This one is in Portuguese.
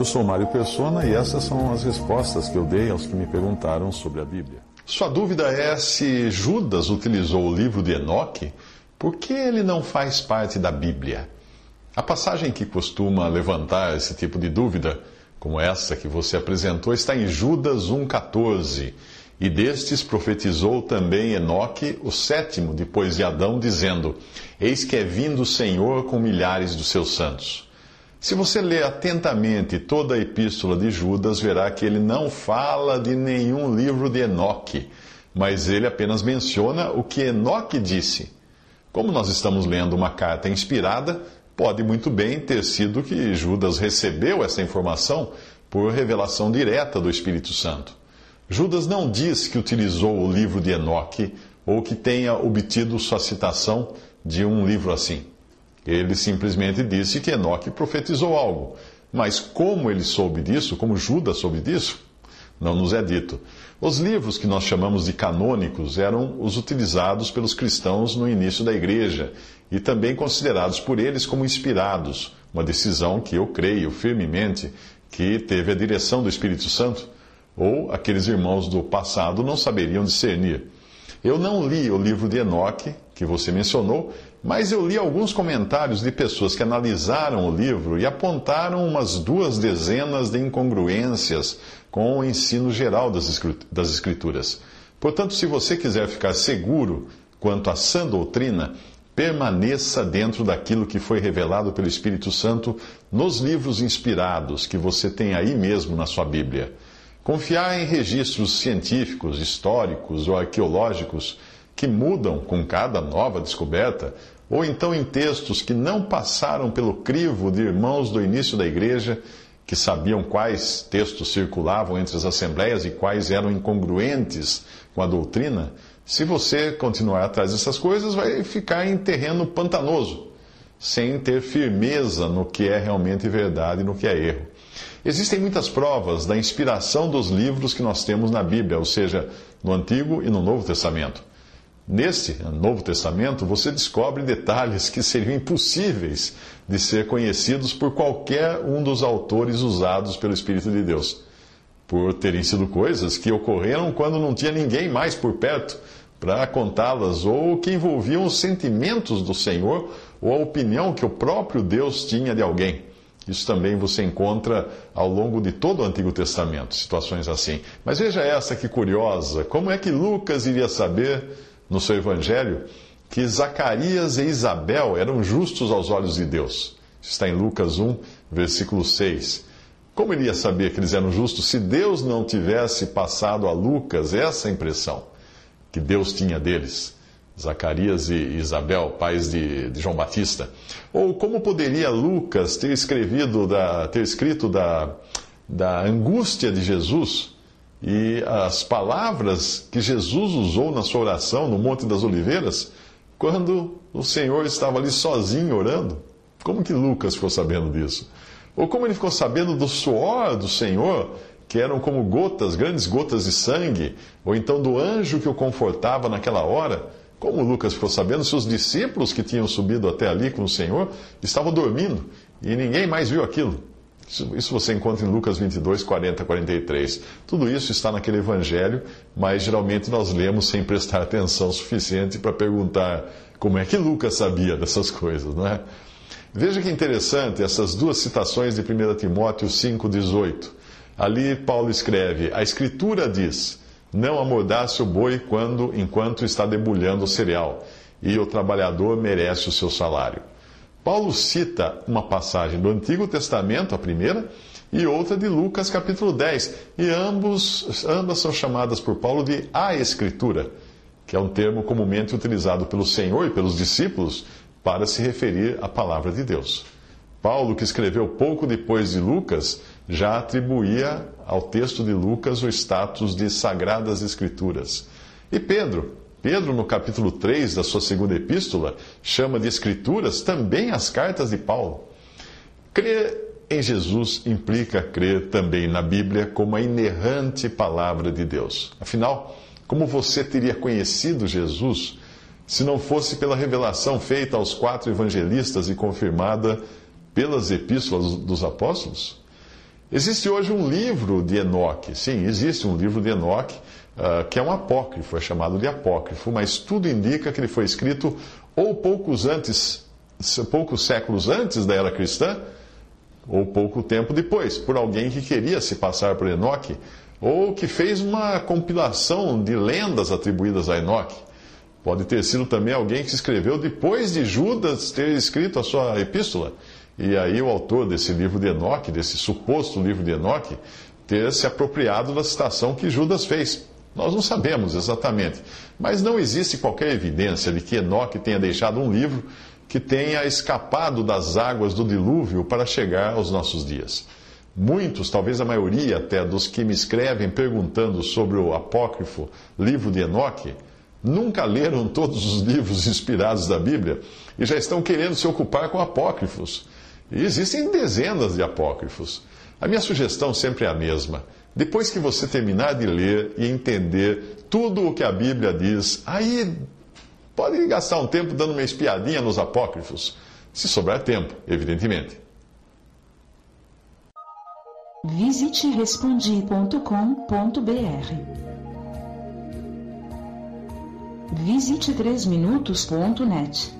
Eu sou Mário Persona e essas são as respostas que eu dei aos que me perguntaram sobre a Bíblia. Sua dúvida é se Judas utilizou o livro de Enoque, por que ele não faz parte da Bíblia? A passagem que costuma levantar esse tipo de dúvida, como essa que você apresentou, está em Judas 1,14. E destes profetizou também Enoque, o sétimo depois de Adão, dizendo: Eis que é vindo o Senhor com milhares dos seus santos. Se você ler atentamente toda a epístola de Judas, verá que ele não fala de nenhum livro de Enoque, mas ele apenas menciona o que Enoque disse. Como nós estamos lendo uma carta inspirada, pode muito bem ter sido que Judas recebeu essa informação por revelação direta do Espírito Santo. Judas não diz que utilizou o livro de Enoque ou que tenha obtido sua citação de um livro assim. Ele simplesmente disse que Enoque profetizou algo. Mas como ele soube disso, como Judas soube disso, não nos é dito. Os livros que nós chamamos de canônicos eram os utilizados pelos cristãos no início da igreja e também considerados por eles como inspirados, uma decisão que eu creio firmemente que teve a direção do Espírito Santo, ou aqueles irmãos do passado não saberiam discernir. Eu não li o livro de Enoque, que você mencionou, mas eu li alguns comentários de pessoas que analisaram o livro e apontaram umas duas dezenas de incongruências com o ensino geral das Escrituras. Portanto, se você quiser ficar seguro quanto à sã doutrina, permaneça dentro daquilo que foi revelado pelo Espírito Santo nos livros inspirados que você tem aí mesmo na sua Bíblia. Confiar em registros científicos, históricos ou arqueológicos que mudam com cada nova descoberta, ou então em textos que não passaram pelo crivo de irmãos do início da igreja, que sabiam quais textos circulavam entre as assembleias e quais eram incongruentes com a doutrina, se você continuar atrás dessas coisas, vai ficar em terreno pantanoso, sem ter firmeza no que é realmente verdade e no que é erro. Existem muitas provas da inspiração dos livros que nós temos na Bíblia, ou seja, no Antigo e no Novo Testamento. Neste Novo Testamento, você descobre detalhes que seriam impossíveis de ser conhecidos por qualquer um dos autores usados pelo Espírito de Deus, por terem sido coisas que ocorreram quando não tinha ninguém mais por perto para contá-las, ou que envolviam os sentimentos do Senhor ou a opinião que o próprio Deus tinha de alguém. Isso também você encontra ao longo de todo o Antigo Testamento, situações assim. Mas veja essa que curiosa: como é que Lucas iria saber no seu evangelho que Zacarias e Isabel eram justos aos olhos de Deus. Está em Lucas 1, versículo 6. Como ele ia saber que eles eram justos se Deus não tivesse passado a Lucas essa impressão que Deus tinha deles? Zacarias e Isabel, pais de, de João Batista. Ou como poderia Lucas ter escrevido, da, ter escrito da, da angústia de Jesus e as palavras que Jesus usou na sua oração no Monte das Oliveiras, quando o Senhor estava ali sozinho orando. Como que Lucas ficou sabendo disso? Ou como ele ficou sabendo do suor do Senhor, que eram como gotas, grandes gotas de sangue, ou então do anjo que o confortava naquela hora? Como Lucas ficou sabendo se os discípulos que tinham subido até ali com o Senhor estavam dormindo e ninguém mais viu aquilo? Isso você encontra em Lucas 22, 40, 43. Tudo isso está naquele evangelho, mas geralmente nós lemos sem prestar atenção suficiente para perguntar como é que Lucas sabia dessas coisas, não é? Veja que interessante essas duas citações de 1 Timóteo 5,18. Ali Paulo escreve: A Escritura diz: Não amordace o boi quando, enquanto está debulhando o cereal, e o trabalhador merece o seu salário. Paulo cita uma passagem do Antigo Testamento, a primeira, e outra de Lucas capítulo 10. E ambos, ambas são chamadas por Paulo de a Escritura, que é um termo comumente utilizado pelo Senhor e pelos discípulos para se referir à palavra de Deus. Paulo, que escreveu pouco depois de Lucas, já atribuía ao texto de Lucas o status de sagradas escrituras. E Pedro, Pedro, no capítulo 3 da sua segunda epístola, chama de escrituras também as cartas de Paulo. Crer em Jesus implica crer também na Bíblia como a inerrante palavra de Deus. Afinal, como você teria conhecido Jesus se não fosse pela revelação feita aos quatro evangelistas e confirmada pelas epístolas dos apóstolos? Existe hoje um livro de Enoque, sim, existe um livro de Enoque, uh, que é um apócrifo, é chamado de apócrifo, mas tudo indica que ele foi escrito ou poucos antes, poucos séculos antes da era cristã, ou pouco tempo depois, por alguém que queria se passar por Enoque, ou que fez uma compilação de lendas atribuídas a Enoque. Pode ter sido também alguém que escreveu depois de Judas ter escrito a sua epístola. E aí o autor desse livro de Enoque, desse suposto livro de Enoque, ter se apropriado da citação que Judas fez. Nós não sabemos exatamente, mas não existe qualquer evidência de que Enoque tenha deixado um livro que tenha escapado das águas do dilúvio para chegar aos nossos dias. Muitos, talvez a maioria até, dos que me escrevem perguntando sobre o apócrifo livro de Enoque, nunca leram todos os livros inspirados da Bíblia e já estão querendo se ocupar com apócrifos. E existem dezenas de apócrifos. A minha sugestão sempre é a mesma. Depois que você terminar de ler e entender tudo o que a Bíblia diz, aí Pode gastar um tempo dando uma espiadinha nos apócrifos, se sobrar tempo, evidentemente. Visite respondi.com.br. Visite 3minutos.net.